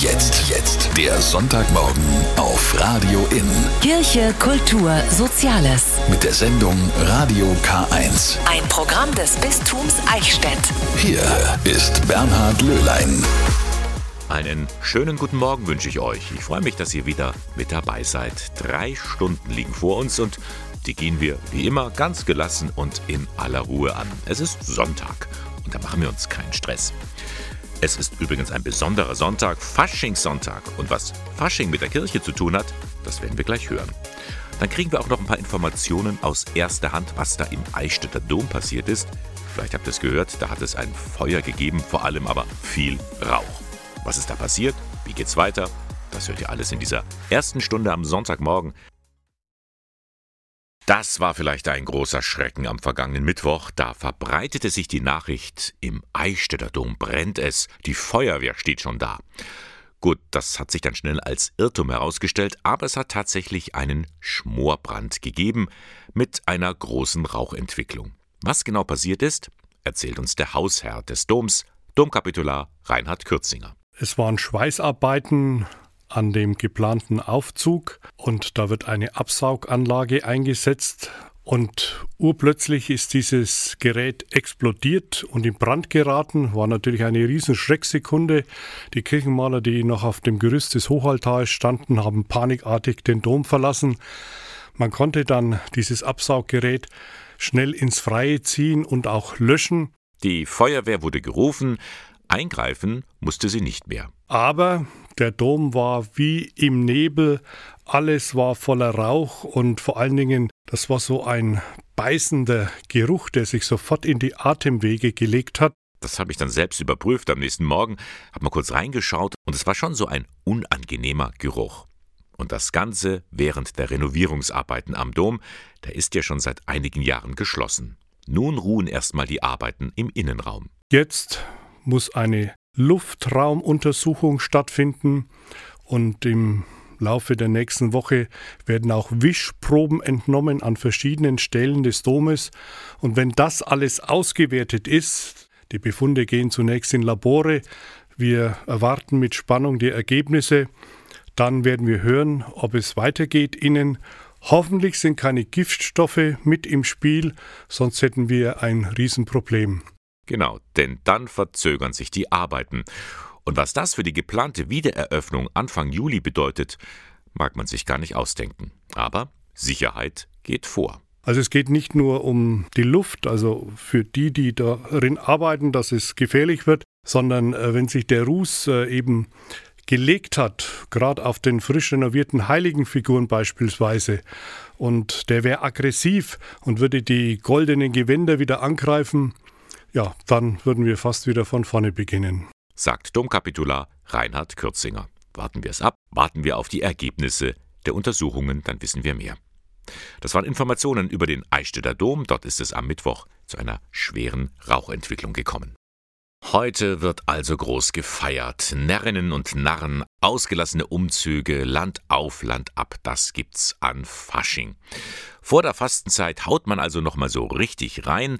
Jetzt. Jetzt. Der Sonntagmorgen auf Radio In. Kirche, Kultur, Soziales. Mit der Sendung Radio K1. Ein Programm des Bistums Eichstätt. Hier ist Bernhard Löhlein. Einen schönen guten Morgen wünsche ich euch. Ich freue mich, dass ihr wieder mit dabei seid. Drei Stunden liegen vor uns und die gehen wir wie immer ganz gelassen und in aller Ruhe an. Es ist Sonntag und da machen wir uns keinen Stress. Es ist übrigens ein besonderer Sonntag, Faschingssonntag. Und was Fasching mit der Kirche zu tun hat, das werden wir gleich hören. Dann kriegen wir auch noch ein paar Informationen aus erster Hand, was da im Eichstätter Dom passiert ist. Vielleicht habt ihr es gehört, da hat es ein Feuer gegeben, vor allem aber viel Rauch. Was ist da passiert? Wie geht's weiter? Das hört ihr alles in dieser ersten Stunde am Sonntagmorgen. Das war vielleicht ein großer Schrecken am vergangenen Mittwoch. Da verbreitete sich die Nachricht, im Eichstätter Dom brennt es, die Feuerwehr steht schon da. Gut, das hat sich dann schnell als Irrtum herausgestellt, aber es hat tatsächlich einen Schmorbrand gegeben mit einer großen Rauchentwicklung. Was genau passiert ist, erzählt uns der Hausherr des Doms, Domkapitular Reinhard Kürzinger. Es waren Schweißarbeiten an dem geplanten Aufzug und da wird eine Absauganlage eingesetzt und urplötzlich ist dieses Gerät explodiert und in Brand geraten. War natürlich eine riesen Schrecksekunde. Die Kirchenmaler, die noch auf dem Gerüst des Hochaltars standen, haben panikartig den Dom verlassen. Man konnte dann dieses Absauggerät schnell ins Freie ziehen und auch löschen. Die Feuerwehr wurde gerufen, eingreifen musste sie nicht mehr. Aber der Dom war wie im Nebel, alles war voller Rauch und vor allen Dingen, das war so ein beißender Geruch, der sich sofort in die Atemwege gelegt hat. Das habe ich dann selbst überprüft am nächsten Morgen, habe mal kurz reingeschaut und es war schon so ein unangenehmer Geruch. Und das Ganze während der Renovierungsarbeiten am Dom, der ist ja schon seit einigen Jahren geschlossen. Nun ruhen erstmal die Arbeiten im Innenraum. Jetzt muss eine Luftraumuntersuchung stattfinden und im Laufe der nächsten Woche werden auch Wischproben entnommen an verschiedenen Stellen des Domes. Und wenn das alles ausgewertet ist, die Befunde gehen zunächst in Labore, wir erwarten mit Spannung die Ergebnisse, dann werden wir hören, ob es weitergeht innen. Hoffentlich sind keine Giftstoffe mit im Spiel, sonst hätten wir ein Riesenproblem. Genau, denn dann verzögern sich die Arbeiten. Und was das für die geplante Wiedereröffnung Anfang Juli bedeutet, mag man sich gar nicht ausdenken. Aber Sicherheit geht vor. Also es geht nicht nur um die Luft, also für die, die darin arbeiten, dass es gefährlich wird, sondern äh, wenn sich der Ruß äh, eben gelegt hat, gerade auf den frisch renovierten Heiligenfiguren beispielsweise, und der wäre aggressiv und würde die goldenen Gewänder wieder angreifen, ja, dann würden wir fast wieder von vorne beginnen. Sagt Domkapitular Reinhard Kürzinger. Warten wir es ab, warten wir auf die Ergebnisse der Untersuchungen, dann wissen wir mehr. Das waren Informationen über den Eichstätter Dom. Dort ist es am Mittwoch zu einer schweren Rauchentwicklung gekommen. Heute wird also groß gefeiert. Närrinnen und Narren, ausgelassene Umzüge, Land auf, Land ab, das gibt's an Fasching. Vor der Fastenzeit haut man also nochmal so richtig rein,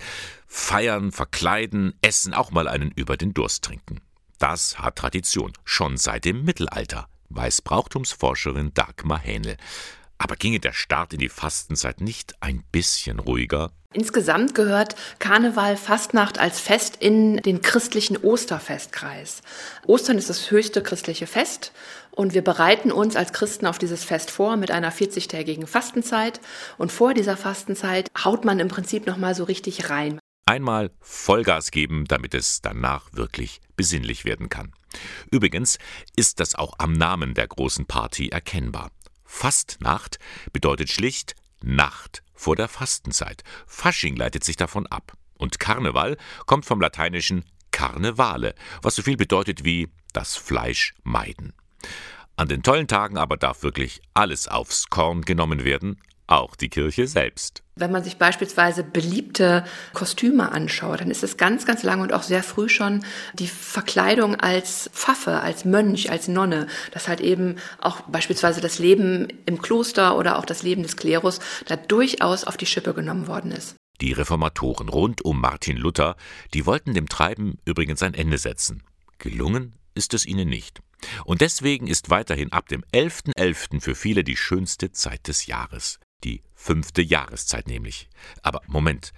feiern, verkleiden, essen, auch mal einen über den Durst trinken. Das hat Tradition, schon seit dem Mittelalter, weiß Brauchtumsforscherin Dagmar Hähnel. Aber ginge der Start in die Fastenzeit nicht ein bisschen ruhiger? Insgesamt gehört Karneval Fastnacht als Fest in den christlichen Osterfestkreis. Ostern ist das höchste christliche Fest und wir bereiten uns als Christen auf dieses Fest vor mit einer 40-tägigen Fastenzeit und vor dieser Fastenzeit haut man im Prinzip noch mal so richtig rein. Einmal Vollgas geben, damit es danach wirklich besinnlich werden kann. Übrigens ist das auch am Namen der großen Party erkennbar. Fastnacht bedeutet schlicht Nacht vor der Fastenzeit. Fasching leitet sich davon ab. Und Karneval kommt vom lateinischen Karnevale, was so viel bedeutet wie das Fleisch meiden. An den tollen Tagen aber darf wirklich alles aufs Korn genommen werden, auch die Kirche selbst. Wenn man sich beispielsweise beliebte Kostüme anschaut, dann ist es ganz, ganz lange und auch sehr früh schon die Verkleidung als Pfaffe, als Mönch, als Nonne, dass halt eben auch beispielsweise das Leben im Kloster oder auch das Leben des Klerus da durchaus auf die Schippe genommen worden ist. Die Reformatoren rund um Martin Luther, die wollten dem Treiben übrigens ein Ende setzen. Gelungen ist es ihnen nicht. Und deswegen ist weiterhin ab dem 11.11. .11. für viele die schönste Zeit des Jahres. Die fünfte Jahreszeit nämlich. Aber Moment,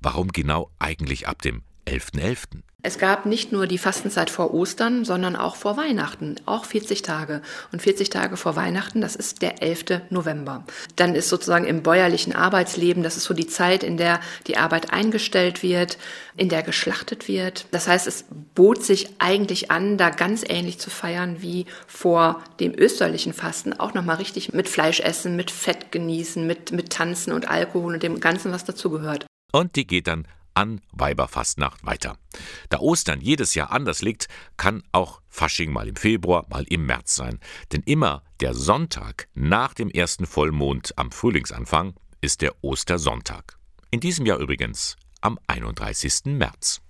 warum genau eigentlich ab dem 11.11.? .11.? Es gab nicht nur die Fastenzeit vor Ostern, sondern auch vor Weihnachten, auch 40 Tage. Und 40 Tage vor Weihnachten, das ist der 11. November. Dann ist sozusagen im bäuerlichen Arbeitsleben, das ist so die Zeit, in der die Arbeit eingestellt wird, in der geschlachtet wird. Das heißt, es bot sich eigentlich an, da ganz ähnlich zu feiern wie vor dem österlichen Fasten, auch nochmal richtig mit Fleisch essen, mit Fett genießen, mit, mit Tanzen und Alkohol und dem Ganzen, was dazugehört. Und die geht dann an Weiberfastnacht weiter. Da Ostern jedes Jahr anders liegt, kann auch Fasching mal im Februar, mal im März sein. Denn immer der Sonntag nach dem ersten Vollmond am Frühlingsanfang ist der Ostersonntag. In diesem Jahr übrigens am 31. März.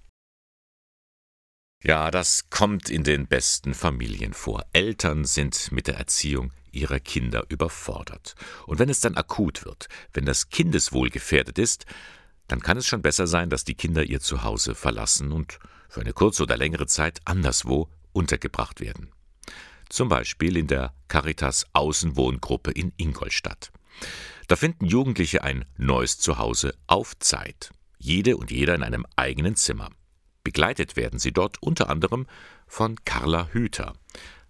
Ja, das kommt in den besten Familien vor. Eltern sind mit der Erziehung ihrer Kinder überfordert. Und wenn es dann akut wird, wenn das Kindeswohl gefährdet ist, dann kann es schon besser sein, dass die Kinder ihr Zuhause verlassen und für eine kurze oder längere Zeit anderswo untergebracht werden. Zum Beispiel in der Caritas Außenwohngruppe in Ingolstadt. Da finden Jugendliche ein neues Zuhause auf Zeit. Jede und jeder in einem eigenen Zimmer. Begleitet werden sie dort unter anderem von Carla Hüter.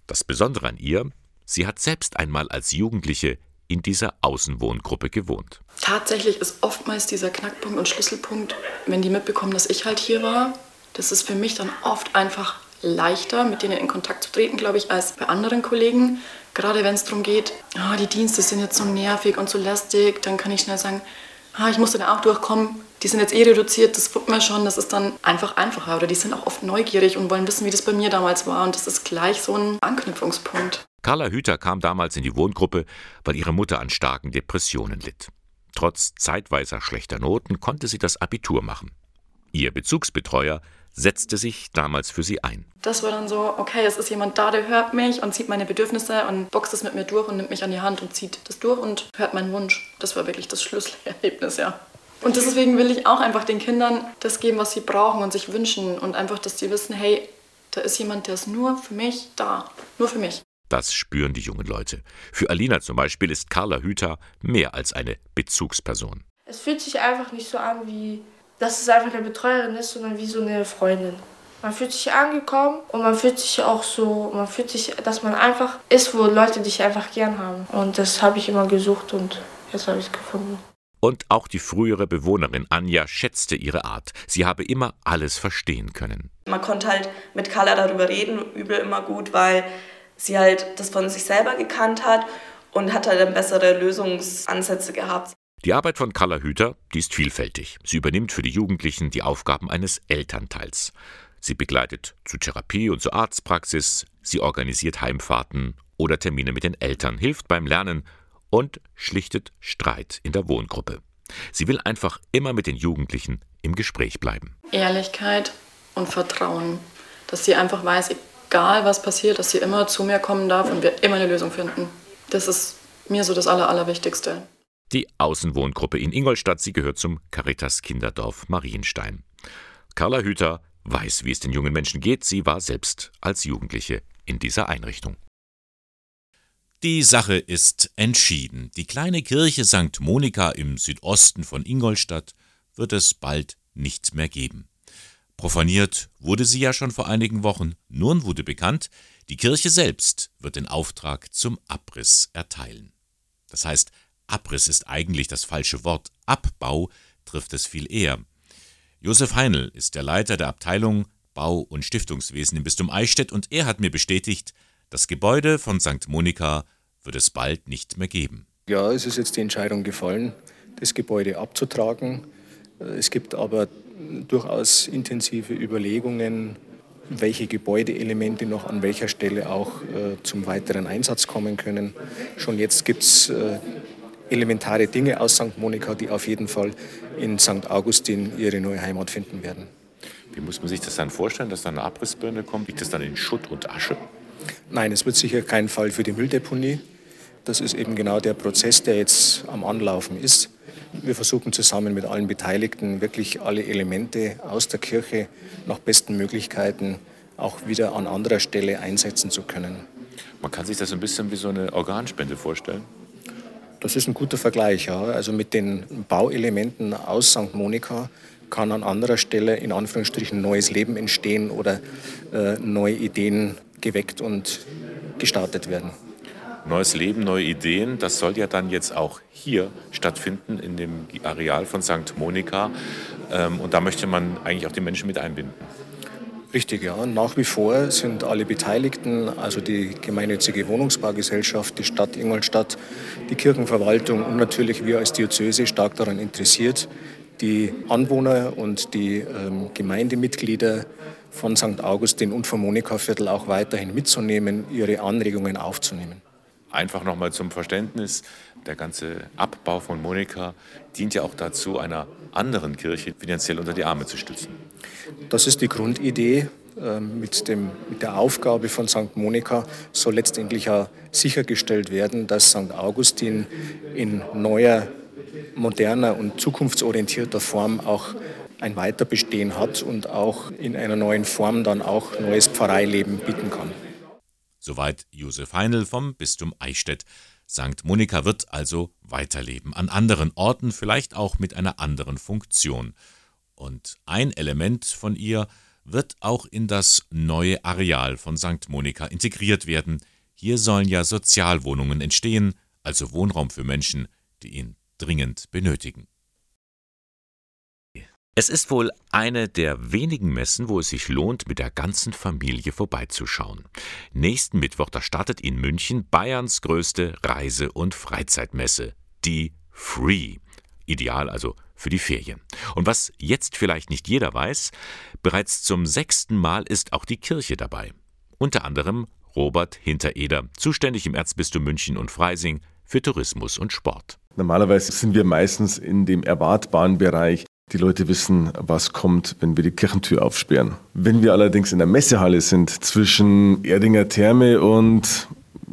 Das Besondere an ihr, sie hat selbst einmal als Jugendliche in dieser Außenwohngruppe gewohnt. Tatsächlich ist oftmals dieser Knackpunkt und Schlüsselpunkt, wenn die mitbekommen, dass ich halt hier war, das ist für mich dann oft einfach leichter, mit denen in Kontakt zu treten, glaube ich, als bei anderen Kollegen. Gerade wenn es darum geht, oh, die Dienste sind jetzt so nervig und so lästig, dann kann ich schnell sagen, ah, ich muss dann auch durchkommen, die sind jetzt eh reduziert, das tut mir schon, das ist dann einfach einfacher. Oder die sind auch oft neugierig und wollen wissen, wie das bei mir damals war. Und das ist gleich so ein Anknüpfungspunkt. Carla Hüter kam damals in die Wohngruppe, weil ihre Mutter an starken Depressionen litt. Trotz zeitweiser schlechter Noten konnte sie das Abitur machen. Ihr Bezugsbetreuer setzte sich damals für sie ein. Das war dann so, okay, es ist jemand da, der hört mich und sieht meine Bedürfnisse und boxt es mit mir durch und nimmt mich an die Hand und zieht das durch und hört meinen Wunsch. Das war wirklich das Schlüsselerlebnis, ja. Und deswegen will ich auch einfach den Kindern das geben, was sie brauchen und sich wünschen und einfach, dass sie wissen, hey, da ist jemand, der ist nur für mich da, nur für mich. Das spüren die jungen Leute. Für Alina zum Beispiel ist Carla Hüter mehr als eine Bezugsperson. Es fühlt sich einfach nicht so an, wie dass es einfach eine Betreuerin ist, sondern wie so eine Freundin. Man fühlt sich angekommen und man fühlt sich auch so, man fühlt sich, dass man einfach ist, wo Leute dich einfach gern haben. Und das habe ich immer gesucht und jetzt habe ich es gefunden. Und auch die frühere Bewohnerin Anja schätzte ihre Art. Sie habe immer alles verstehen können. Man konnte halt mit Carla darüber reden, übel immer gut, weil sie halt das von sich selber gekannt hat und hat halt dann bessere Lösungsansätze gehabt. Die Arbeit von Carla Hüter, die ist vielfältig. Sie übernimmt für die Jugendlichen die Aufgaben eines Elternteils. Sie begleitet zu Therapie und zur Arztpraxis, sie organisiert Heimfahrten oder Termine mit den Eltern, hilft beim Lernen und schlichtet Streit in der Wohngruppe. Sie will einfach immer mit den Jugendlichen im Gespräch bleiben. Ehrlichkeit und Vertrauen, dass sie einfach weiß, egal was passiert, dass sie immer zu mir kommen darf und wir immer eine Lösung finden. Das ist mir so das Aller, Allerwichtigste. Die Außenwohngruppe in Ingolstadt, sie gehört zum Caritas Kinderdorf Marienstein. Carla Hüter weiß, wie es den jungen Menschen geht. Sie war selbst als Jugendliche in dieser Einrichtung. Die Sache ist entschieden. Die kleine Kirche St. Monika im Südosten von Ingolstadt wird es bald nicht mehr geben. Profaniert wurde sie ja schon vor einigen Wochen. Nun wurde bekannt, die Kirche selbst wird den Auftrag zum Abriss erteilen. Das heißt, Abriss ist eigentlich das falsche Wort, Abbau trifft es viel eher. Josef Heinl ist der Leiter der Abteilung Bau- und Stiftungswesen im Bistum Eichstätt und er hat mir bestätigt, das Gebäude von St. Monika wird es bald nicht mehr geben. Ja, es ist jetzt die Entscheidung gefallen, das Gebäude abzutragen. Es gibt aber durchaus intensive Überlegungen, welche Gebäudeelemente noch an welcher Stelle auch äh, zum weiteren Einsatz kommen können. Schon jetzt gibt es äh, elementare Dinge aus St. Monika, die auf jeden Fall in St. Augustin ihre neue Heimat finden werden. Wie muss man sich das dann vorstellen, dass da eine Abrissbirne kommt? Liegt das dann in Schutt und Asche? Nein, es wird sicher kein Fall für die Mülldeponie. Das ist eben genau der Prozess, der jetzt am Anlaufen ist. Wir versuchen zusammen mit allen Beteiligten wirklich alle Elemente aus der Kirche nach besten Möglichkeiten auch wieder an anderer Stelle einsetzen zu können. Man kann sich das ein bisschen wie so eine Organspende vorstellen. Das ist ein guter Vergleich. Ja. Also mit den Bauelementen aus St. Monika kann an anderer Stelle in Anführungsstrichen neues Leben entstehen oder äh, neue Ideen geweckt und gestartet werden. Neues Leben, neue Ideen, das soll ja dann jetzt auch hier stattfinden, in dem Areal von St. Monika. Ähm, und da möchte man eigentlich auch die Menschen mit einbinden. Richtig, ja. Nach wie vor sind alle Beteiligten, also die gemeinnützige Wohnungsbaugesellschaft, die Stadt Ingolstadt, die Kirchenverwaltung und natürlich wir als Diözese stark daran interessiert, die Anwohner und die ähm, Gemeindemitglieder von St. Augustin und vom Monika-Viertel auch weiterhin mitzunehmen, ihre Anregungen aufzunehmen. Einfach nochmal zum Verständnis, der ganze Abbau von Monika dient ja auch dazu, einer anderen Kirche finanziell unter die Arme zu stützen. Das ist die Grundidee. Ähm, mit, dem, mit der Aufgabe von St. Monika soll letztendlich auch sichergestellt werden, dass St. Augustin in neuer, moderner und zukunftsorientierter Form auch ein Weiterbestehen hat und auch in einer neuen Form dann auch neues Pfarreileben bieten kann. Soweit Josef Heinl vom Bistum Eichstätt. St. Monika wird also weiterleben, an anderen Orten, vielleicht auch mit einer anderen Funktion. Und ein Element von ihr wird auch in das neue Areal von St. Monika integriert werden. Hier sollen ja Sozialwohnungen entstehen, also Wohnraum für Menschen, die ihn dringend benötigen. Es ist wohl eine der wenigen Messen, wo es sich lohnt, mit der ganzen Familie vorbeizuschauen. Nächsten Mittwoch, da startet in München Bayerns größte Reise- und Freizeitmesse, die Free. Ideal also für die Ferien. Und was jetzt vielleicht nicht jeder weiß, bereits zum sechsten Mal ist auch die Kirche dabei. Unter anderem Robert Hintereder, zuständig im Erzbistum München und Freising für Tourismus und Sport. Normalerweise sind wir meistens in dem erwartbaren Bereich die Leute wissen, was kommt, wenn wir die Kirchentür aufsperren. Wenn wir allerdings in der Messehalle sind, zwischen Erdinger Therme und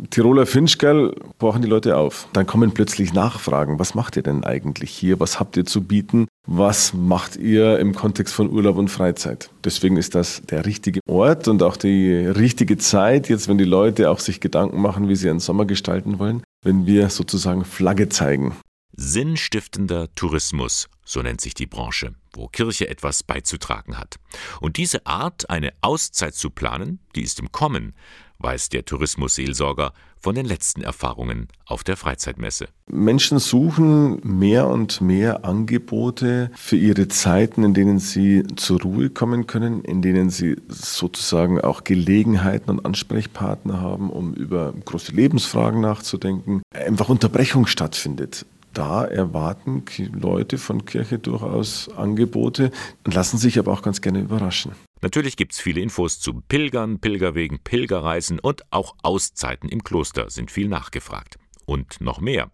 Tiroler Finchgall, brauchen die Leute auf. Dann kommen plötzlich Nachfragen. Was macht ihr denn eigentlich hier? Was habt ihr zu bieten? Was macht ihr im Kontext von Urlaub und Freizeit? Deswegen ist das der richtige Ort und auch die richtige Zeit, jetzt wenn die Leute auch sich Gedanken machen, wie sie ihren Sommer gestalten wollen, wenn wir sozusagen Flagge zeigen. Sinnstiftender Tourismus, so nennt sich die Branche, wo Kirche etwas beizutragen hat. Und diese Art, eine Auszeit zu planen, die ist im Kommen, weiß der Tourismusseelsorger von den letzten Erfahrungen auf der Freizeitmesse. Menschen suchen mehr und mehr Angebote für ihre Zeiten, in denen sie zur Ruhe kommen können, in denen sie sozusagen auch Gelegenheiten und Ansprechpartner haben, um über große Lebensfragen nachzudenken. Einfach Unterbrechung stattfindet da erwarten Leute von Kirche durchaus Angebote und lassen sich aber auch ganz gerne überraschen. Natürlich gibt es viele Infos zu Pilgern, Pilgerwegen, Pilgerreisen und auch Auszeiten im Kloster sind viel nachgefragt. Und noch mehr.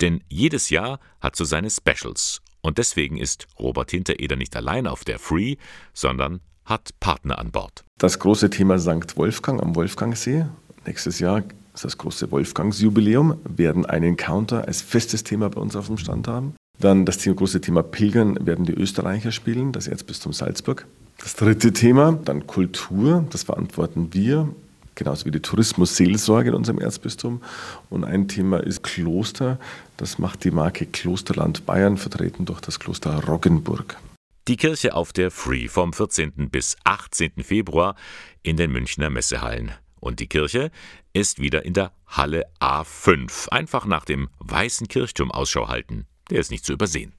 Denn jedes Jahr hat so seine Specials. Und deswegen ist Robert Hintereder nicht allein auf der Free, sondern hat Partner an Bord. Das große Thema St. Wolfgang am Wolfgangsee. Nächstes Jahr das große Wolfgangsjubiläum, werden einen Encounter als festes Thema bei uns auf dem Stand haben. Dann das große Thema Pilgern werden die Österreicher spielen, das Erzbistum Salzburg. Das dritte Thema, dann Kultur, das verantworten wir, genauso wie die Tourismusseelsorge in unserem Erzbistum. Und ein Thema ist Kloster, das macht die Marke Klosterland Bayern, vertreten durch das Kloster Roggenburg. Die Kirche auf der Free vom 14. bis 18. Februar in den Münchner Messehallen. Und die Kirche ist wieder in der Halle A5. Einfach nach dem weißen Kirchturm Ausschau halten. Der ist nicht zu übersehen.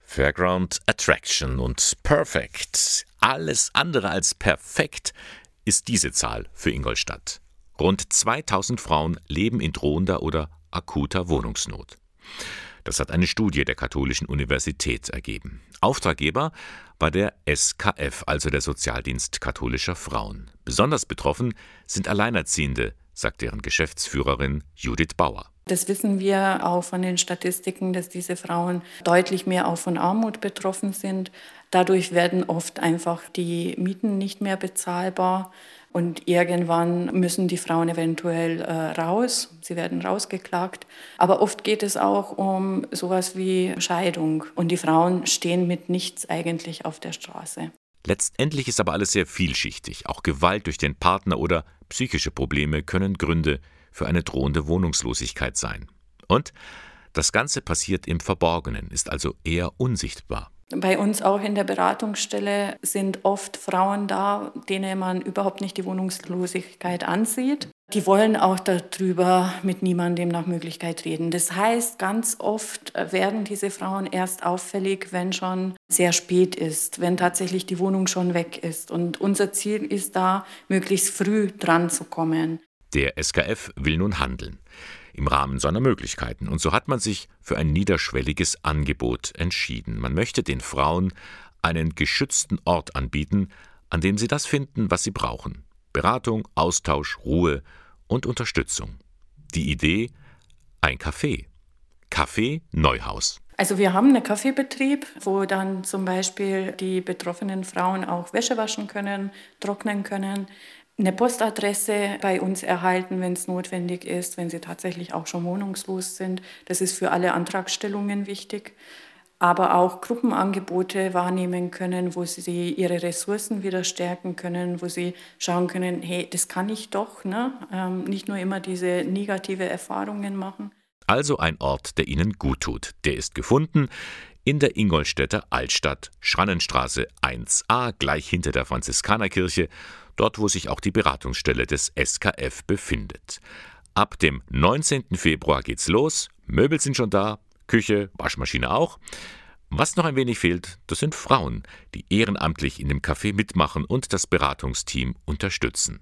Fairground Attraction und Perfect. Alles andere als perfekt ist diese Zahl für Ingolstadt. Rund 2000 Frauen leben in drohender oder akuter Wohnungsnot. Das hat eine Studie der Katholischen Universität ergeben. Auftraggeber war der SKF, also der Sozialdienst katholischer Frauen. Besonders betroffen sind Alleinerziehende, sagt deren Geschäftsführerin Judith Bauer. Das wissen wir auch von den Statistiken, dass diese Frauen deutlich mehr auch von Armut betroffen sind. Dadurch werden oft einfach die Mieten nicht mehr bezahlbar. Und irgendwann müssen die Frauen eventuell äh, raus, sie werden rausgeklagt. Aber oft geht es auch um sowas wie Scheidung. Und die Frauen stehen mit nichts eigentlich auf der Straße. Letztendlich ist aber alles sehr vielschichtig. Auch Gewalt durch den Partner oder psychische Probleme können Gründe für eine drohende Wohnungslosigkeit sein. Und das Ganze passiert im Verborgenen, ist also eher unsichtbar. Bei uns auch in der Beratungsstelle sind oft Frauen da, denen man überhaupt nicht die Wohnungslosigkeit ansieht. Die wollen auch darüber mit niemandem nach Möglichkeit reden. Das heißt, ganz oft werden diese Frauen erst auffällig, wenn schon sehr spät ist, wenn tatsächlich die Wohnung schon weg ist. Und unser Ziel ist da, möglichst früh dran zu kommen. Der SKF will nun handeln im Rahmen seiner Möglichkeiten. Und so hat man sich für ein niederschwelliges Angebot entschieden. Man möchte den Frauen einen geschützten Ort anbieten, an dem sie das finden, was sie brauchen. Beratung, Austausch, Ruhe und Unterstützung. Die Idee? Ein Café. Café Neuhaus. Also wir haben einen Kaffeebetrieb, wo dann zum Beispiel die betroffenen Frauen auch Wäsche waschen können, trocknen können eine Postadresse bei uns erhalten, wenn es notwendig ist, wenn sie tatsächlich auch schon wohnungslos sind. Das ist für alle Antragstellungen wichtig. Aber auch Gruppenangebote wahrnehmen können, wo sie ihre Ressourcen wieder stärken können, wo sie schauen können, hey, das kann ich doch, ne? Ähm, nicht nur immer diese negative Erfahrungen machen. Also ein Ort, der Ihnen gut tut. Der ist gefunden in der Ingolstädter Altstadt, Schrannenstraße 1a, gleich hinter der Franziskanerkirche dort wo sich auch die Beratungsstelle des SKF befindet. Ab dem 19. Februar geht's los, Möbel sind schon da, Küche, Waschmaschine auch. Was noch ein wenig fehlt, das sind Frauen, die ehrenamtlich in dem Café mitmachen und das Beratungsteam unterstützen.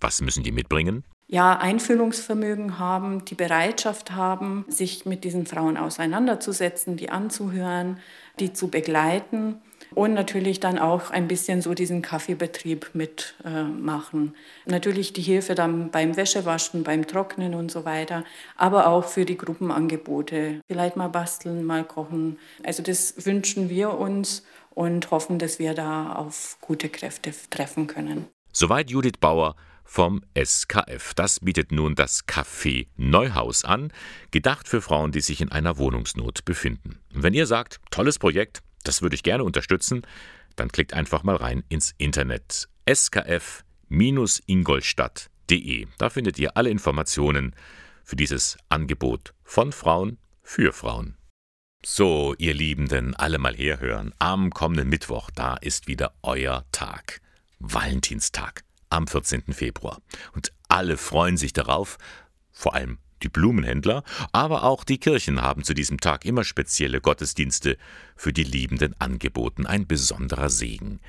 Was müssen die mitbringen? Ja, Einfühlungsvermögen haben, die Bereitschaft haben, sich mit diesen Frauen auseinanderzusetzen, die anzuhören, die zu begleiten und natürlich dann auch ein bisschen so diesen Kaffeebetrieb mitmachen. Äh, natürlich die Hilfe dann beim Wäschewaschen, beim Trocknen und so weiter, aber auch für die Gruppenangebote. Vielleicht mal basteln, mal kochen. Also das wünschen wir uns und hoffen, dass wir da auf gute Kräfte treffen können. Soweit Judith Bauer vom SKF. Das bietet nun das Café Neuhaus an, gedacht für Frauen, die sich in einer Wohnungsnot befinden. wenn ihr sagt, tolles Projekt, das würde ich gerne unterstützen, dann klickt einfach mal rein ins Internet skf-ingolstadt.de. Da findet ihr alle Informationen für dieses Angebot von Frauen für Frauen. So, ihr Liebenden, alle mal herhören. Am kommenden Mittwoch, da ist wieder euer Tag. Valentinstag am 14. Februar. Und alle freuen sich darauf, vor allem die Blumenhändler, aber auch die Kirchen haben zu diesem Tag immer spezielle Gottesdienste für die Liebenden angeboten, ein besonderer Segen.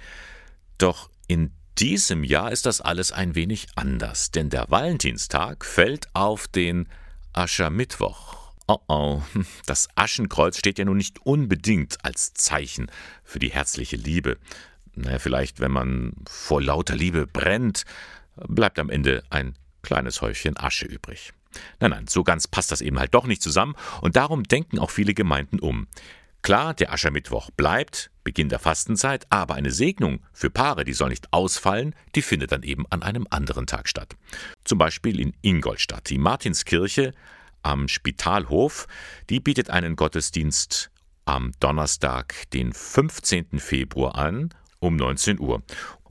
Doch in diesem Jahr ist das alles ein wenig anders, denn der Valentinstag fällt auf den Aschermittwoch. Oh oh, das Aschenkreuz steht ja nun nicht unbedingt als Zeichen für die herzliche Liebe. Naja, vielleicht, wenn man vor lauter Liebe brennt, bleibt am Ende ein kleines Häufchen Asche übrig. Nein, nein, so ganz passt das eben halt doch nicht zusammen und darum denken auch viele Gemeinden um. Klar, der Aschermittwoch bleibt, Beginn der Fastenzeit, aber eine Segnung für Paare, die soll nicht ausfallen, die findet dann eben an einem anderen Tag statt. Zum Beispiel in Ingolstadt. Die Martinskirche am Spitalhof, die bietet einen Gottesdienst am Donnerstag, den 15. Februar an, um 19 Uhr.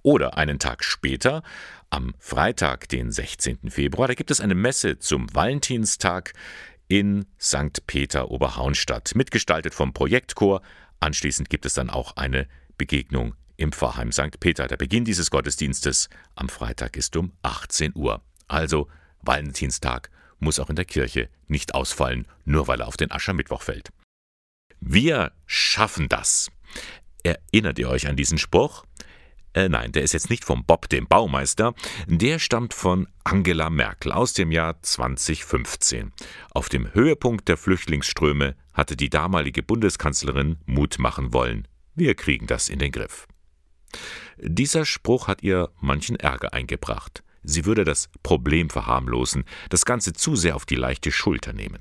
Oder einen Tag später, am Freitag, den 16. Februar, da gibt es eine Messe zum Valentinstag in St. Peter Oberhaunstadt, mitgestaltet vom Projektchor. Anschließend gibt es dann auch eine Begegnung im Pfarrheim St. Peter. Der Beginn dieses Gottesdienstes am Freitag ist um 18 Uhr. Also Valentinstag muss auch in der Kirche nicht ausfallen, nur weil er auf den Aschermittwoch fällt. Wir schaffen das. Erinnert ihr euch an diesen Spruch? Äh, nein, der ist jetzt nicht vom Bob, dem Baumeister. Der stammt von Angela Merkel aus dem Jahr 2015. Auf dem Höhepunkt der Flüchtlingsströme hatte die damalige Bundeskanzlerin Mut machen wollen. Wir kriegen das in den Griff. Dieser Spruch hat ihr manchen Ärger eingebracht. Sie würde das Problem verharmlosen, das Ganze zu sehr auf die leichte Schulter nehmen.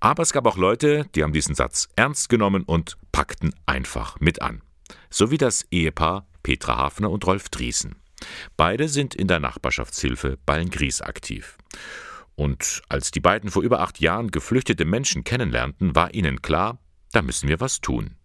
Aber es gab auch Leute, die haben diesen Satz ernst genommen und packten einfach mit an. So wie das Ehepaar Petra Hafner und Rolf Driesen. Beide sind in der Nachbarschaftshilfe Ballengries aktiv. Und als die beiden vor über acht Jahren geflüchtete Menschen kennenlernten, war ihnen klar, da müssen wir was tun.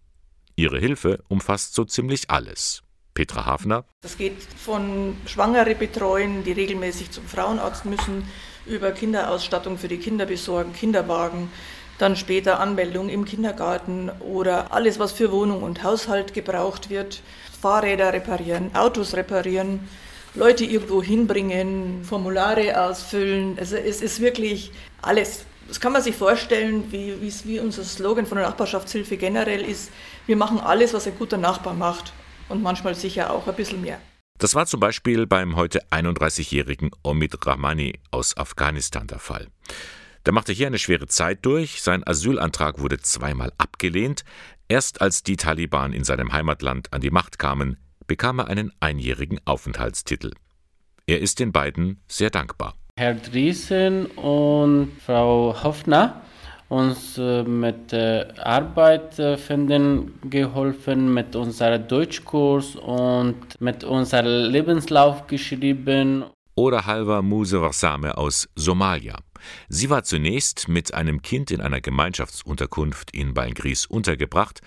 Ihre Hilfe umfasst so ziemlich alles. Petra Hafner. Das geht von Schwangere betreuen, die regelmäßig zum Frauenarzt müssen, über Kinderausstattung für die Kinder besorgen, Kinderwagen, dann später Anmeldung im Kindergarten oder alles, was für Wohnung und Haushalt gebraucht wird, Fahrräder reparieren, Autos reparieren, Leute irgendwo hinbringen, Formulare ausfüllen. Also es ist wirklich alles. Das kann man sich vorstellen, wie, wie unser Slogan von der Nachbarschaftshilfe generell ist. Wir machen alles, was ein guter Nachbar macht und manchmal sicher auch ein bisschen mehr. Das war zum Beispiel beim heute 31-jährigen Omid Rahmani aus Afghanistan der Fall. Der machte hier eine schwere Zeit durch, sein Asylantrag wurde zweimal abgelehnt, erst als die Taliban in seinem Heimatland an die Macht kamen, bekam er einen einjährigen Aufenthaltstitel. Er ist den beiden sehr dankbar. Herr Driesen und Frau Hoffner uns äh, mit Arbeit äh, finden geholfen, mit unserem Deutschkurs und mit unserem Lebenslauf geschrieben. Oder Halva Muse Warsame aus Somalia. Sie war zunächst mit einem Kind in einer Gemeinschaftsunterkunft in Beingries untergebracht.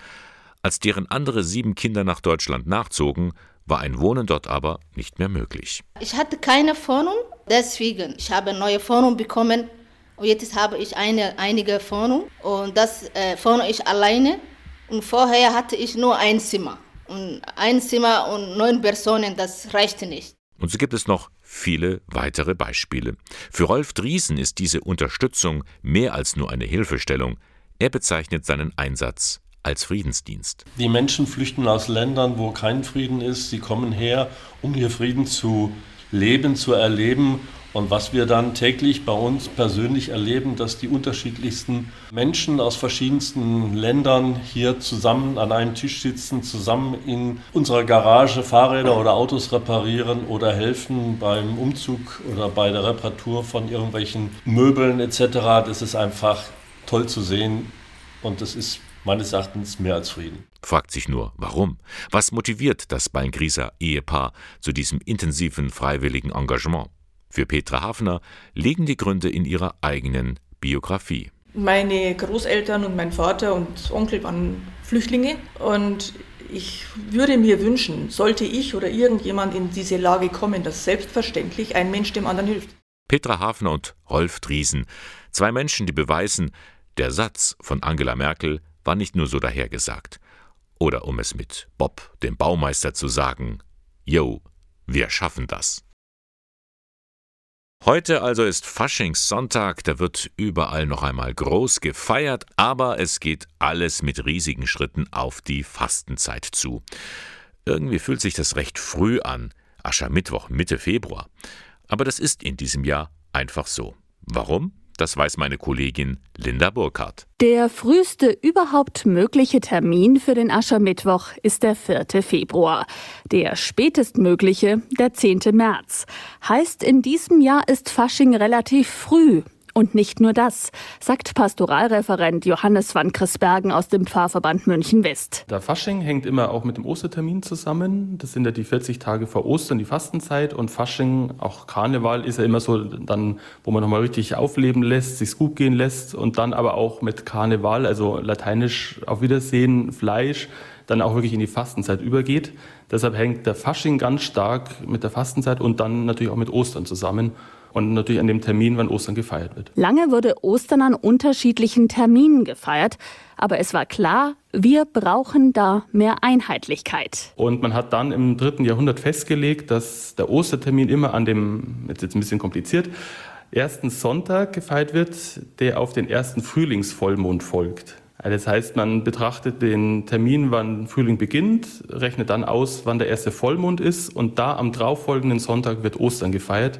Als deren andere sieben Kinder nach Deutschland nachzogen, war ein Wohnen dort aber nicht mehr möglich. Ich hatte keine Wohnung, deswegen ich habe eine neue Wohnung bekommen und jetzt habe ich eine einige Wohnung und das äh, wohne ich alleine und vorher hatte ich nur ein Zimmer und ein Zimmer und neun Personen, das reichte nicht. Und so gibt es noch viele weitere Beispiele. Für Rolf Driesen ist diese Unterstützung mehr als nur eine Hilfestellung. Er bezeichnet seinen Einsatz als Friedensdienst. Die Menschen flüchten aus Ländern, wo kein Frieden ist. Sie kommen her, um hier Frieden zu leben, zu erleben. Und was wir dann täglich bei uns persönlich erleben, dass die unterschiedlichsten Menschen aus verschiedensten Ländern hier zusammen an einem Tisch sitzen, zusammen in unserer Garage Fahrräder oder Autos reparieren oder helfen beim Umzug oder bei der Reparatur von irgendwelchen Möbeln etc. Das ist einfach toll zu sehen und das ist meines Erachtens mehr als Frieden. Fragt sich nur, warum? Was motiviert das Beingrieser Ehepaar zu diesem intensiven freiwilligen Engagement? Für Petra Hafner liegen die Gründe in ihrer eigenen Biografie. Meine Großeltern und mein Vater und Onkel waren Flüchtlinge und ich würde mir wünschen, sollte ich oder irgendjemand in diese Lage kommen, dass selbstverständlich ein Mensch dem anderen hilft. Petra Hafner und Rolf Driesen, zwei Menschen, die beweisen, der Satz von Angela Merkel war nicht nur so dahergesagt. Oder um es mit Bob, dem Baumeister, zu sagen, Yo, wir schaffen das. Heute also ist Faschingssonntag, da wird überall noch einmal groß gefeiert, aber es geht alles mit riesigen Schritten auf die Fastenzeit zu. Irgendwie fühlt sich das recht früh an, Aschermittwoch Mitte Februar. Aber das ist in diesem Jahr einfach so. Warum? Das weiß meine Kollegin Linda Burkhardt. Der früheste überhaupt mögliche Termin für den Aschermittwoch ist der 4. Februar. Der spätestmögliche der 10. März. Heißt, in diesem Jahr ist Fasching relativ früh. Und nicht nur das, sagt Pastoralreferent Johannes van Chrisbergen aus dem Pfarrverband München West. Der Fasching hängt immer auch mit dem Ostertermin zusammen. Das sind ja die 40 Tage vor Ostern, die Fastenzeit. Und Fasching, auch Karneval, ist ja immer so dann, wo man nochmal richtig aufleben lässt, sich gut gehen lässt. Und dann aber auch mit Karneval, also lateinisch auf Wiedersehen, Fleisch, dann auch wirklich in die Fastenzeit übergeht. Deshalb hängt der Fasching ganz stark mit der Fastenzeit und dann natürlich auch mit Ostern zusammen und natürlich an dem Termin, wann Ostern gefeiert wird. Lange wurde Ostern an unterschiedlichen Terminen gefeiert, aber es war klar, wir brauchen da mehr Einheitlichkeit. Und man hat dann im dritten Jahrhundert festgelegt, dass der Ostertermin immer an dem, jetzt ist ein bisschen kompliziert, ersten Sonntag gefeiert wird, der auf den ersten Frühlingsvollmond folgt. Das heißt, man betrachtet den Termin, wann Frühling beginnt, rechnet dann aus, wann der erste Vollmond ist und da am darauffolgenden Sonntag wird Ostern gefeiert.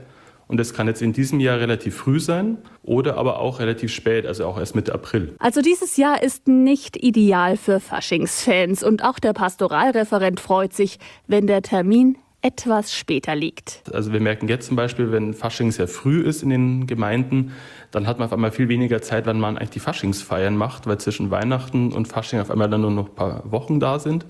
Und das kann jetzt in diesem Jahr relativ früh sein oder aber auch relativ spät, also auch erst Mitte April. Also dieses Jahr ist nicht ideal für Faschingsfans und auch der Pastoralreferent freut sich, wenn der Termin etwas später liegt. Also wir merken jetzt zum Beispiel, wenn Fasching sehr früh ist in den Gemeinden, dann hat man auf einmal viel weniger Zeit, wann man eigentlich die Faschingsfeiern macht, weil zwischen Weihnachten und Fasching auf einmal dann nur noch ein paar Wochen da sind.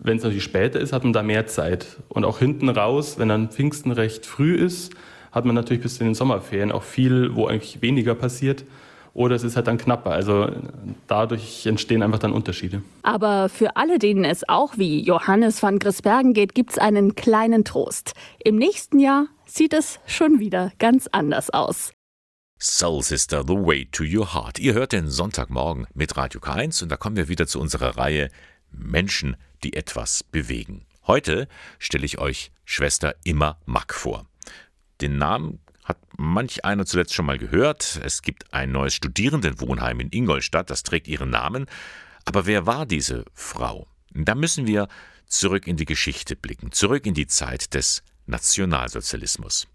Wenn es natürlich später ist, hat man da mehr Zeit. Und auch hinten raus, wenn dann Pfingsten recht früh ist, hat man natürlich bis in den Sommerferien auch viel, wo eigentlich weniger passiert. oder es ist halt dann knapper. Also dadurch entstehen einfach dann Unterschiede. Aber für alle, denen es auch wie Johannes van Grisbergen geht, gibt es einen kleinen Trost. Im nächsten Jahr sieht es schon wieder ganz anders aus. Soul Sister, The Way to Your Heart. Ihr hört den Sonntagmorgen mit Radio K1 und da kommen wir wieder zu unserer Reihe Menschen, die etwas bewegen. Heute stelle ich euch Schwester Immer Mack vor. Den Namen hat manch einer zuletzt schon mal gehört. Es gibt ein neues Studierendenwohnheim in Ingolstadt, das trägt ihren Namen. Aber wer war diese Frau? Da müssen wir zurück in die Geschichte blicken, zurück in die Zeit des Nationalsozialismus.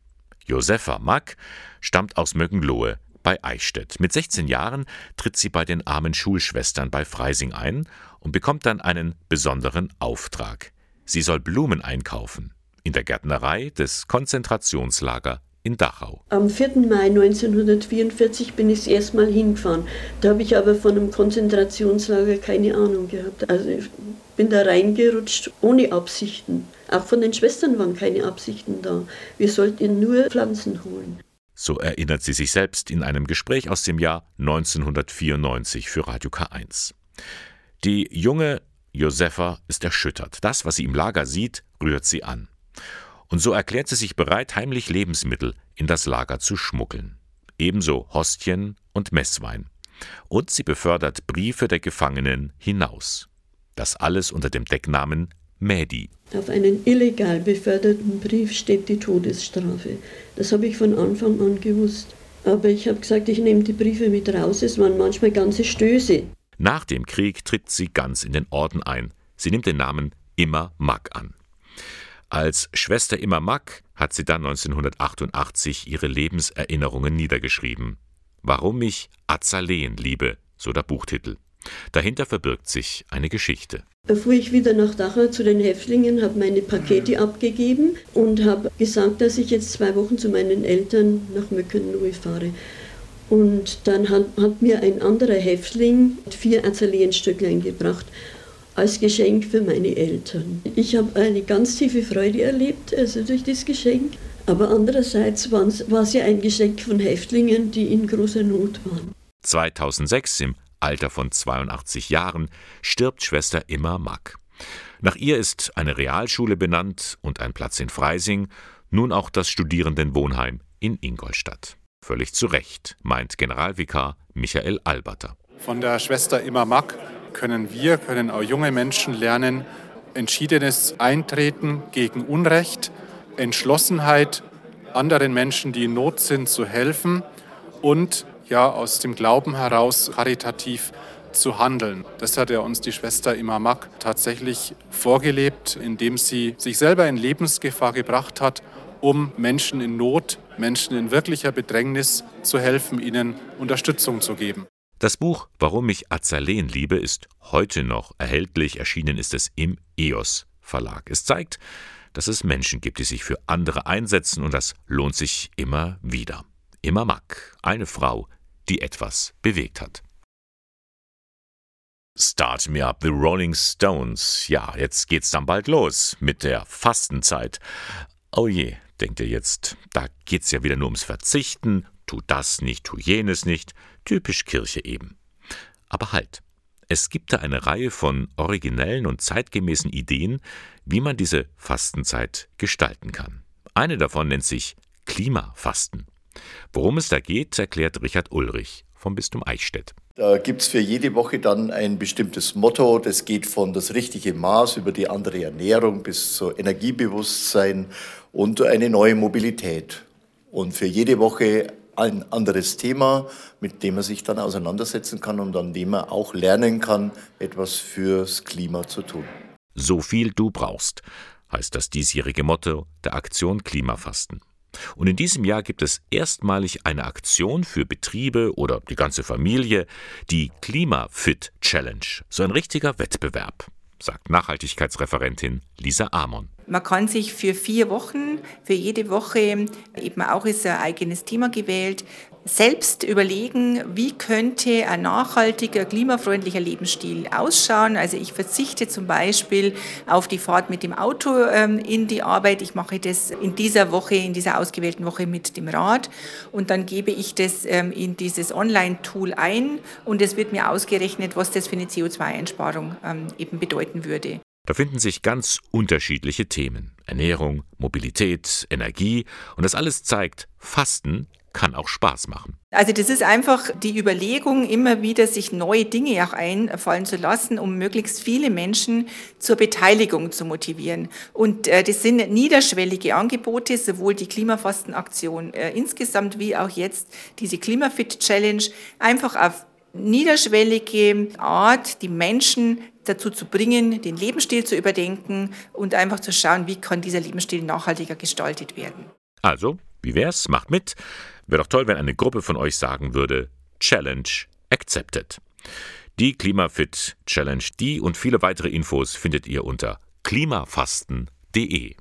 Josefa Mack stammt aus Möckenlohe bei Eichstätt. Mit 16 Jahren tritt sie bei den armen Schulschwestern bei Freising ein und bekommt dann einen besonderen Auftrag. Sie soll Blumen einkaufen in der Gärtnerei des Konzentrationslager in Dachau. Am 4. Mai 1944 bin ich das erste Mal hingefahren. Da habe ich aber von einem Konzentrationslager keine Ahnung gehabt. Also ich bin da reingerutscht ohne Absichten. Auch von den Schwestern waren keine Absichten da. Wir sollten nur Pflanzen holen. So erinnert sie sich selbst in einem Gespräch aus dem Jahr 1994 für Radio K1. Die junge Josefa ist erschüttert. Das, was sie im Lager sieht, rührt sie an und so erklärt sie sich bereit, heimlich Lebensmittel in das Lager zu schmuggeln. Ebenso Hostien und Messwein. Und sie befördert Briefe der Gefangenen hinaus. Das alles unter dem Decknamen Mädi. Auf einen illegal beförderten Brief steht die Todesstrafe. Das habe ich von Anfang an gewusst. Aber ich habe gesagt, ich nehme die Briefe mit raus. Es waren manchmal ganze Stöße. Nach dem Krieg tritt sie ganz in den Orden ein. Sie nimmt den Namen Immer Mack an. Als Schwester Immer Mack hat sie dann 1988 ihre Lebenserinnerungen niedergeschrieben. Warum ich Azaleen liebe, so der Buchtitel. Dahinter verbirgt sich eine Geschichte. Da fuhr ich wieder nach Dachau zu den Häftlingen, habe meine Pakete abgegeben und habe gesagt, dass ich jetzt zwei Wochen zu meinen Eltern nach Möckenlohe fahre. Und dann hat, hat, mir ein anderer Häftling vier Azaleenstücklein gebracht als Geschenk für meine Eltern. Ich habe eine ganz tiefe Freude erlebt, also durch das Geschenk. Aber andererseits war es ja ein Geschenk von Häftlingen, die in großer Not waren. 2006, im Alter von 82 Jahren, stirbt Schwester Immer Mack. Nach ihr ist eine Realschule benannt und ein Platz in Freising, nun auch das Studierendenwohnheim in Ingolstadt. Völlig zu Recht, meint Generalvikar Michael Alberter. Von der Schwester Immer Mack können wir, können auch junge Menschen lernen, entschiedenes Eintreten gegen Unrecht, Entschlossenheit, anderen Menschen, die in Not sind, zu helfen und ja aus dem Glauben heraus karitativ zu handeln. Das hat ja uns die Schwester Imamak tatsächlich vorgelebt, indem sie sich selber in Lebensgefahr gebracht hat, um Menschen in Not, Menschen in wirklicher Bedrängnis zu helfen, ihnen Unterstützung zu geben. Das Buch Warum ich Azaleen liebe ist heute noch erhältlich. Erschienen ist es im EOS Verlag. Es zeigt, dass es Menschen gibt, die sich für andere einsetzen und das lohnt sich immer wieder. Immer Mack, eine Frau, die etwas bewegt hat. Start Me Up, The Rolling Stones. Ja, jetzt geht's dann bald los mit der Fastenzeit. Oh je, denkt ihr jetzt, da geht's ja wieder nur ums Verzichten, tu das nicht, tu jenes nicht. Typisch Kirche eben. Aber halt, es gibt da eine Reihe von originellen und zeitgemäßen Ideen, wie man diese Fastenzeit gestalten kann. Eine davon nennt sich Klimafasten. Worum es da geht, erklärt Richard Ulrich vom Bistum Eichstätt. Da gibt es für jede Woche dann ein bestimmtes Motto. Das geht von das richtige Maß über die andere Ernährung bis zu Energiebewusstsein und eine neue Mobilität. Und für jede Woche ein anderes Thema, mit dem man sich dann auseinandersetzen kann und an dem man auch lernen kann, etwas fürs Klima zu tun. So viel du brauchst, heißt das diesjährige Motto der Aktion Klimafasten. Und in diesem Jahr gibt es erstmalig eine Aktion für Betriebe oder die ganze Familie, die Klimafit Challenge, so ein richtiger Wettbewerb sagt Nachhaltigkeitsreferentin Lisa Amon. Man kann sich für vier Wochen, für jede Woche, eben auch ist ein eigenes Thema gewählt, selbst überlegen, wie könnte ein nachhaltiger, klimafreundlicher Lebensstil ausschauen. Also ich verzichte zum Beispiel auf die Fahrt mit dem Auto ähm, in die Arbeit. Ich mache das in dieser Woche, in dieser ausgewählten Woche mit dem Rad und dann gebe ich das ähm, in dieses Online-Tool ein und es wird mir ausgerechnet, was das für eine CO2-Einsparung ähm, eben bedeuten würde. Da finden sich ganz unterschiedliche Themen. Ernährung, Mobilität, Energie und das alles zeigt, Fasten kann auch Spaß machen. Also das ist einfach die Überlegung, immer wieder sich neue Dinge auch einfallen zu lassen, um möglichst viele Menschen zur Beteiligung zu motivieren. Und äh, das sind niederschwellige Angebote, sowohl die Klimafastenaktion äh, insgesamt wie auch jetzt diese Klimafit Challenge, einfach auf niederschwellige Art, die Menschen dazu zu bringen, den Lebensstil zu überdenken und einfach zu schauen, wie kann dieser Lebensstil nachhaltiger gestaltet werden. Also, wie wär's? Macht mit. Wäre doch toll, wenn eine Gruppe von euch sagen würde, Challenge accepted. Die Klimafit Challenge, die und viele weitere Infos findet ihr unter klimafasten.de.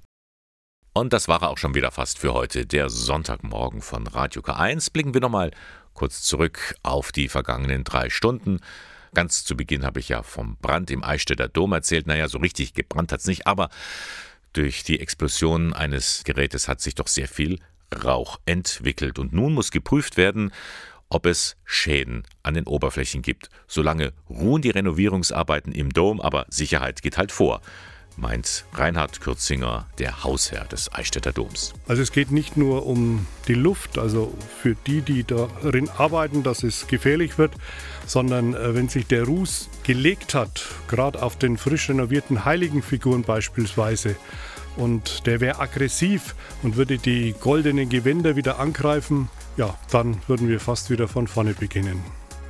Und das war auch schon wieder fast für heute, der Sonntagmorgen von Radio K1. Blicken wir nochmal kurz zurück auf die vergangenen drei Stunden. Ganz zu Beginn habe ich ja vom Brand im Eichstätter Dom erzählt. Naja, so richtig gebrannt hat es nicht, aber durch die Explosion eines Gerätes hat sich doch sehr viel Rauch entwickelt. Und nun muss geprüft werden, ob es Schäden an den Oberflächen gibt. Solange ruhen die Renovierungsarbeiten im Dom, aber Sicherheit geht halt vor meint Reinhard Kürzinger, der Hausherr des Eichstätter Doms. Also es geht nicht nur um die Luft, also für die, die darin arbeiten, dass es gefährlich wird, sondern äh, wenn sich der Ruß gelegt hat, gerade auf den frisch renovierten Heiligenfiguren beispielsweise, und der wäre aggressiv und würde die goldenen Gewänder wieder angreifen, ja, dann würden wir fast wieder von vorne beginnen.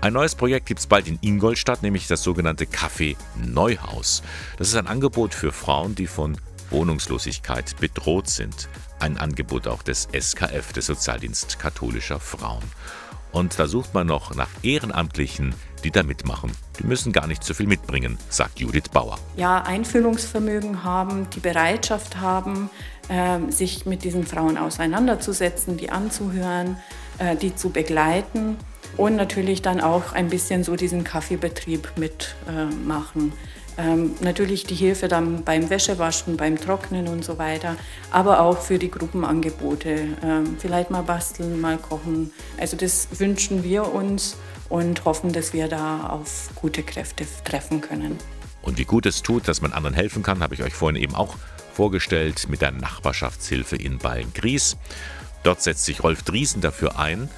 Ein neues Projekt gibt es bald in Ingolstadt, nämlich das sogenannte Café Neuhaus. Das ist ein Angebot für Frauen, die von Wohnungslosigkeit bedroht sind. Ein Angebot auch des SKF, des Sozialdienst katholischer Frauen. Und da sucht man noch nach Ehrenamtlichen, die da mitmachen. Die müssen gar nicht so viel mitbringen, sagt Judith Bauer. Ja, Einfühlungsvermögen haben, die Bereitschaft haben, äh, sich mit diesen Frauen auseinanderzusetzen, die anzuhören, äh, die zu begleiten und natürlich dann auch ein bisschen so diesen Kaffeebetrieb mitmachen. Äh, ähm, natürlich die Hilfe dann beim Wäschewaschen, beim Trocknen und so weiter, aber auch für die Gruppenangebote. Ähm, vielleicht mal basteln, mal kochen. Also das wünschen wir uns und hoffen, dass wir da auf gute Kräfte treffen können. Und wie gut es tut, dass man anderen helfen kann, habe ich euch vorhin eben auch vorgestellt mit der Nachbarschaftshilfe in Ballen-Gries. Dort setzt sich Rolf Driesen dafür ein,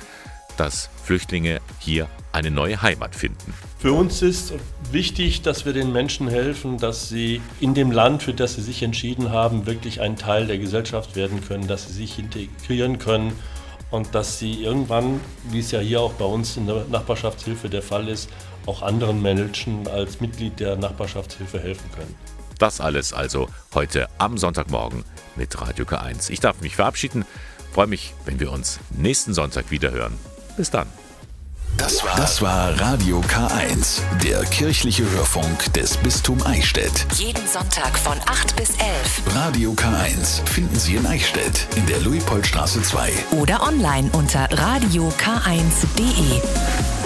dass Flüchtlinge hier eine neue Heimat finden. Für uns ist wichtig, dass wir den Menschen helfen, dass sie in dem Land, für das sie sich entschieden haben, wirklich ein Teil der Gesellschaft werden können, dass sie sich integrieren können und dass sie irgendwann, wie es ja hier auch bei uns in der Nachbarschaftshilfe der Fall ist, auch anderen Menschen als Mitglied der Nachbarschaftshilfe helfen können. Das alles also heute am Sonntagmorgen mit Radio K1. Ich darf mich verabschieden, freue mich, wenn wir uns nächsten Sonntag wieder hören. Bis dann. Das war, das war Radio K1, der kirchliche Hörfunk des Bistum Eichstätt. Jeden Sonntag von 8 bis 11. Radio K1 finden Sie in Eichstätt in der Luipoldstraße 2. Oder online unter radiok1.de.